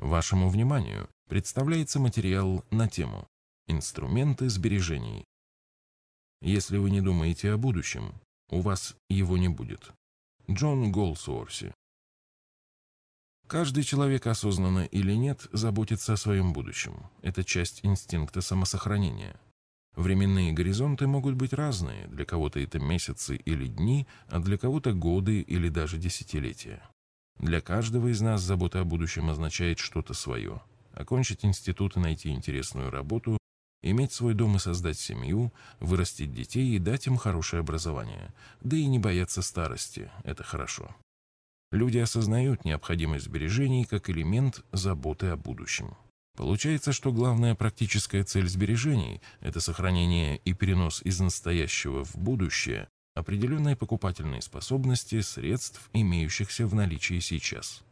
Вашему вниманию представляется материал на тему «Инструменты сбережений». Если вы не думаете о будущем, у вас его не будет. Джон Голсуорси Каждый человек, осознанно или нет, заботится о своем будущем. Это часть инстинкта самосохранения. Временные горизонты могут быть разные, для кого-то это месяцы или дни, а для кого-то годы или даже десятилетия. Для каждого из нас забота о будущем означает что-то свое. Окончить институт и найти интересную работу, иметь свой дом и создать семью, вырастить детей и дать им хорошее образование. Да и не бояться старости – это хорошо. Люди осознают необходимость сбережений как элемент заботы о будущем. Получается, что главная практическая цель сбережений – это сохранение и перенос из настоящего в будущее определенной покупательной способности средств, имеющихся в наличии сейчас.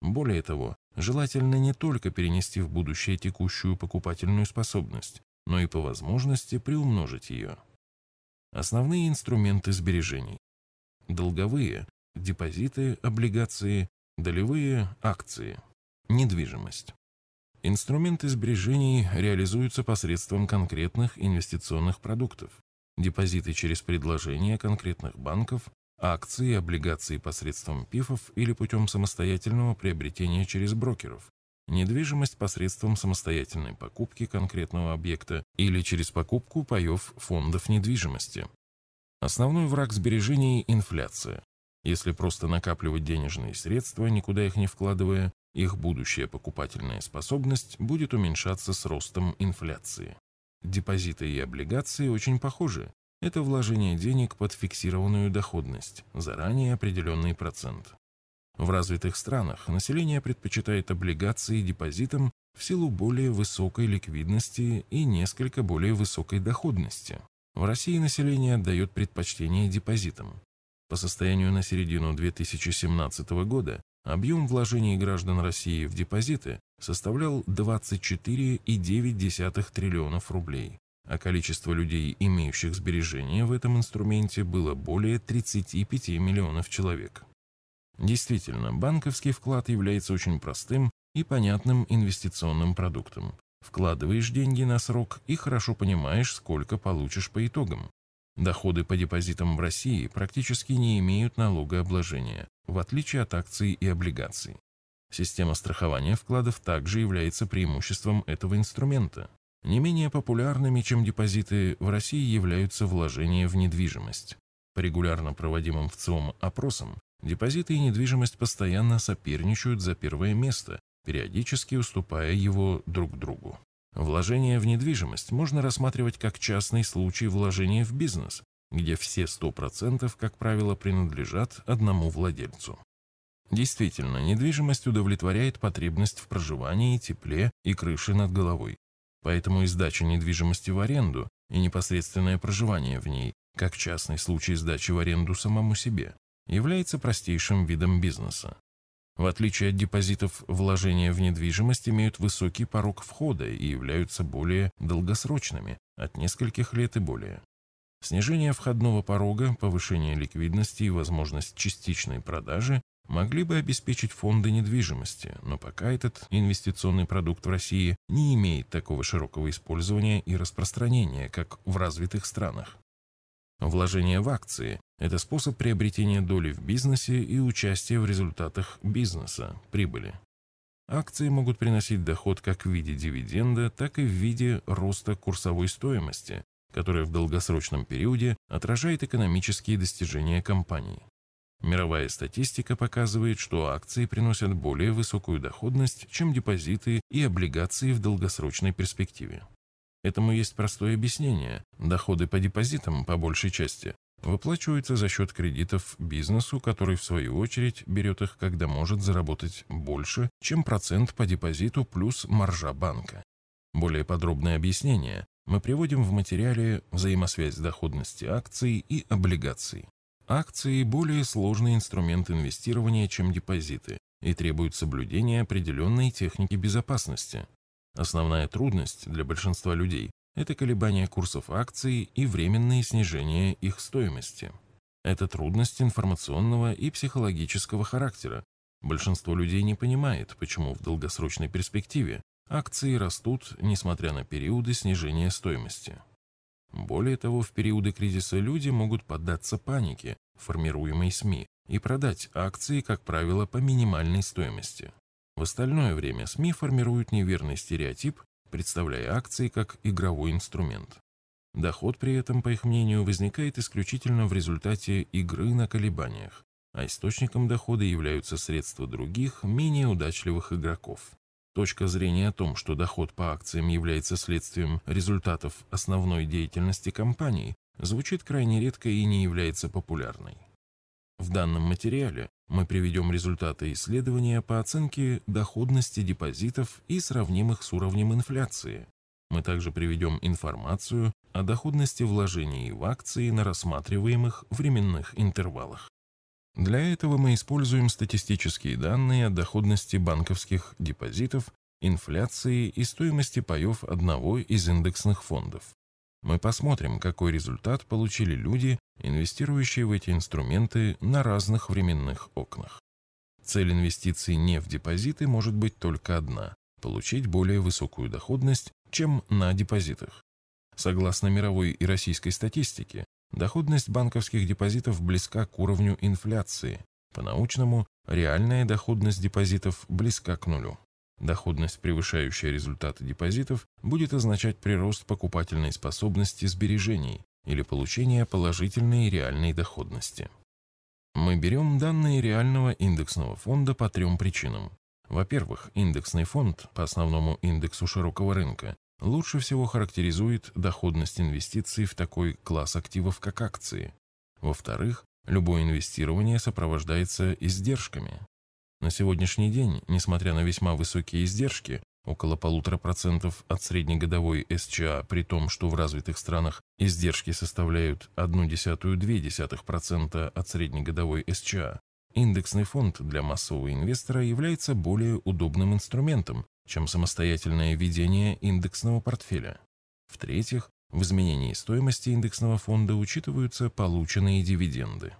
Более того, желательно не только перенести в будущее текущую покупательную способность, но и по возможности приумножить ее. Основные инструменты сбережений. Долговые депозиты, облигации, долевые акции, недвижимость. Инструменты сбережений реализуются посредством конкретных инвестиционных продуктов, депозиты через предложения конкретных банков, акции и облигации посредством ПИФов или путем самостоятельного приобретения через брокеров, недвижимость посредством самостоятельной покупки конкретного объекта или через покупку паев фондов недвижимости. Основной враг сбережений – инфляция. Если просто накапливать денежные средства, никуда их не вкладывая, их будущая покупательная способность будет уменьшаться с ростом инфляции. Депозиты и облигации очень похожи. Это вложение денег под фиксированную доходность, заранее определенный процент. В развитых странах население предпочитает облигации депозитам в силу более высокой ликвидности и несколько более высокой доходности. В России население отдает предпочтение депозитам. По состоянию на середину 2017 года объем вложений граждан России в депозиты составлял 24,9 триллионов рублей, а количество людей, имеющих сбережения в этом инструменте, было более 35 миллионов человек. Действительно, банковский вклад является очень простым и понятным инвестиционным продуктом. Вкладываешь деньги на срок и хорошо понимаешь, сколько получишь по итогам. Доходы по депозитам в России практически не имеют налогообложения, в отличие от акций и облигаций. Система страхования вкладов также является преимуществом этого инструмента. Не менее популярными, чем депозиты, в России являются вложения в недвижимость. По регулярно проводимым в ЦИОМ опросам, депозиты и недвижимость постоянно соперничают за первое место, периодически уступая его друг другу. Вложение в недвижимость можно рассматривать как частный случай вложения в бизнес, где все 100% как правило принадлежат одному владельцу. Действительно, недвижимость удовлетворяет потребность в проживании, тепле и крыше над головой. Поэтому и сдача недвижимости в аренду и непосредственное проживание в ней, как частный случай сдачи в аренду самому себе, является простейшим видом бизнеса. В отличие от депозитов, вложения в недвижимость имеют высокий порог входа и являются более долгосрочными, от нескольких лет и более. Снижение входного порога, повышение ликвидности и возможность частичной продажи могли бы обеспечить фонды недвижимости, но пока этот инвестиционный продукт в России не имеет такого широкого использования и распространения, как в развитых странах. Вложение в акции – это способ приобретения доли в бизнесе и участия в результатах бизнеса, прибыли. Акции могут приносить доход как в виде дивиденда, так и в виде роста курсовой стоимости, которая в долгосрочном периоде отражает экономические достижения компании. Мировая статистика показывает, что акции приносят более высокую доходность, чем депозиты и облигации в долгосрочной перспективе. Этому есть простое объяснение. Доходы по депозитам, по большей части, выплачиваются за счет кредитов бизнесу, который, в свою очередь, берет их, когда может заработать больше, чем процент по депозиту плюс маржа банка. Более подробное объяснение мы приводим в материале «Взаимосвязь доходности акций и облигаций». Акции – более сложный инструмент инвестирования, чем депозиты, и требуют соблюдения определенной техники безопасности, Основная трудность для большинства людей – это колебания курсов акций и временные снижения их стоимости. Это трудность информационного и психологического характера, Большинство людей не понимает, почему в долгосрочной перспективе акции растут, несмотря на периоды снижения стоимости. Более того, в периоды кризиса люди могут поддаться панике, формируемой СМИ, и продать акции, как правило, по минимальной стоимости. В остальное время СМИ формируют неверный стереотип, представляя акции как игровой инструмент. Доход при этом, по их мнению, возникает исключительно в результате игры на колебаниях, а источником дохода являются средства других, менее удачливых игроков. Точка зрения о том, что доход по акциям является следствием результатов основной деятельности компании, звучит крайне редко и не является популярной. В данном материале мы приведем результаты исследования по оценке доходности депозитов и сравним их с уровнем инфляции. Мы также приведем информацию о доходности вложений в акции на рассматриваемых временных интервалах. Для этого мы используем статистические данные о доходности банковских депозитов, инфляции и стоимости паев одного из индексных фондов. Мы посмотрим, какой результат получили люди, инвестирующие в эти инструменты на разных временных окнах. Цель инвестиций не в депозиты может быть только одна – получить более высокую доходность, чем на депозитах. Согласно мировой и российской статистике, Доходность банковских депозитов близка к уровню инфляции. По-научному, реальная доходность депозитов близка к нулю. Доходность, превышающая результаты депозитов, будет означать прирост покупательной способности сбережений или получение положительной реальной доходности. Мы берем данные реального индексного фонда по трем причинам. Во-первых, индексный фонд по основному индексу широкого рынка лучше всего характеризует доходность инвестиций в такой класс активов, как акции. Во-вторых, любое инвестирование сопровождается издержками. На сегодняшний день, несмотря на весьма высокие издержки, около полутора процентов от среднегодовой СЧА, при том, что в развитых странах издержки составляют 0,1-0,2% от среднегодовой СЧА, индексный фонд для массового инвестора является более удобным инструментом, чем самостоятельное ведение индексного портфеля. В-третьих, в изменении стоимости индексного фонда учитываются полученные дивиденды.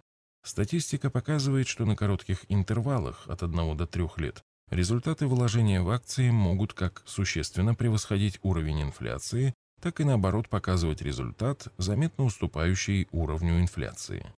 Статистика показывает, что на коротких интервалах от 1 до 3 лет результаты вложения в акции могут как существенно превосходить уровень инфляции, так и наоборот показывать результат, заметно уступающий уровню инфляции.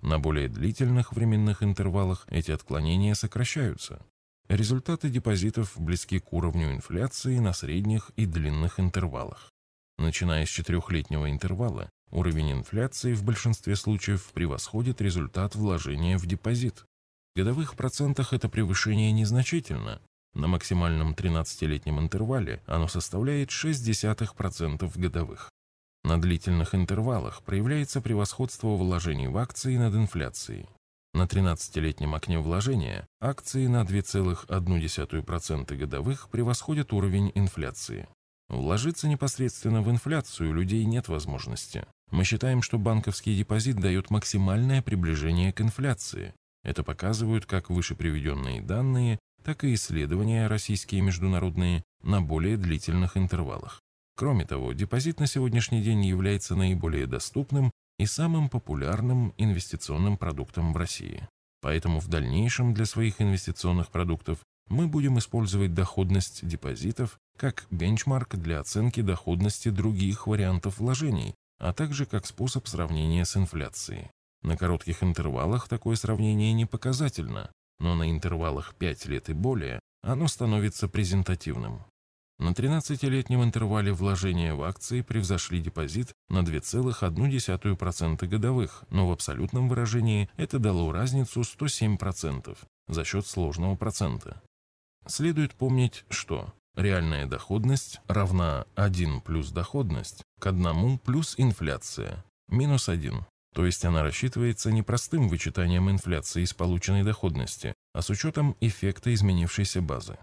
На более длительных временных интервалах эти отклонения сокращаются, Результаты депозитов близки к уровню инфляции на средних и длинных интервалах. Начиная с четырехлетнего интервала, уровень инфляции в большинстве случаев превосходит результат вложения в депозит. В годовых процентах это превышение незначительно. На максимальном 13-летнем интервале оно составляет 0,6% годовых. На длительных интервалах проявляется превосходство вложений в акции над инфляцией. На 13-летнем окне вложения акции на 2,1% годовых превосходят уровень инфляции. Вложиться непосредственно в инфляцию людей нет возможности. Мы считаем, что банковский депозит дает максимальное приближение к инфляции. Это показывают как выше приведенные данные, так и исследования российские и международные на более длительных интервалах. Кроме того, депозит на сегодняшний день является наиболее доступным и самым популярным инвестиционным продуктом в России. Поэтому в дальнейшем для своих инвестиционных продуктов мы будем использовать доходность депозитов как бенчмарк для оценки доходности других вариантов вложений, а также как способ сравнения с инфляцией. На коротких интервалах такое сравнение не показательно, но на интервалах 5 лет и более оно становится презентативным. На 13-летнем интервале вложения в акции превзошли депозит на 2,1% годовых, но в абсолютном выражении это дало разницу 107% за счет сложного процента. Следует помнить, что реальная доходность равна 1 плюс доходность к 1 плюс инфляция, минус 1. То есть она рассчитывается не простым вычитанием инфляции из полученной доходности, а с учетом эффекта изменившейся базы.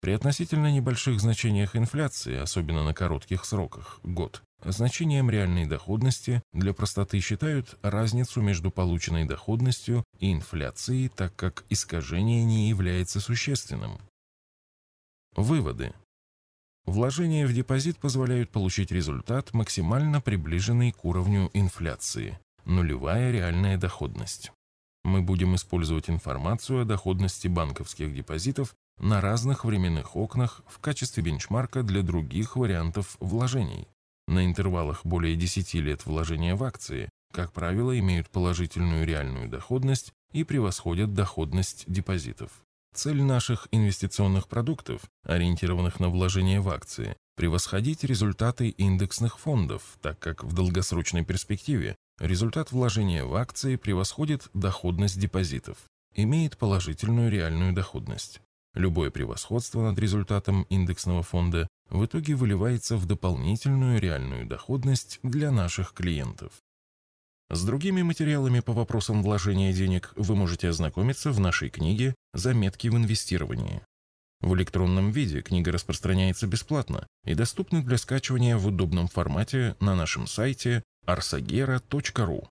При относительно небольших значениях инфляции, особенно на коротких сроках, год, значением реальной доходности для простоты считают разницу между полученной доходностью и инфляцией, так как искажение не является существенным. Выводы. Вложения в депозит позволяют получить результат, максимально приближенный к уровню инфляции – нулевая реальная доходность. мы будем использовать информацию о доходности банковских депозитов на разных временных окнах в качестве бенчмарка для других вариантов вложений. На интервалах более 10 лет вложения в акции, как правило, имеют положительную реальную доходность и превосходят доходность депозитов. Цель наших инвестиционных продуктов, ориентированных на вложение в акции, превосходить результаты индексных фондов, так как в долгосрочной перспективе результат вложения в акции превосходит доходность депозитов, имеет положительную реальную доходность. Любое превосходство над результатом индексного фонда в итоге выливается в дополнительную реальную доходность для наших клиентов. С другими материалами по вопросам вложения денег вы можете ознакомиться в нашей книге «Заметки в инвестировании». В электронном виде книга распространяется бесплатно и доступна для скачивания в удобном формате на нашем сайте arsagera.ru.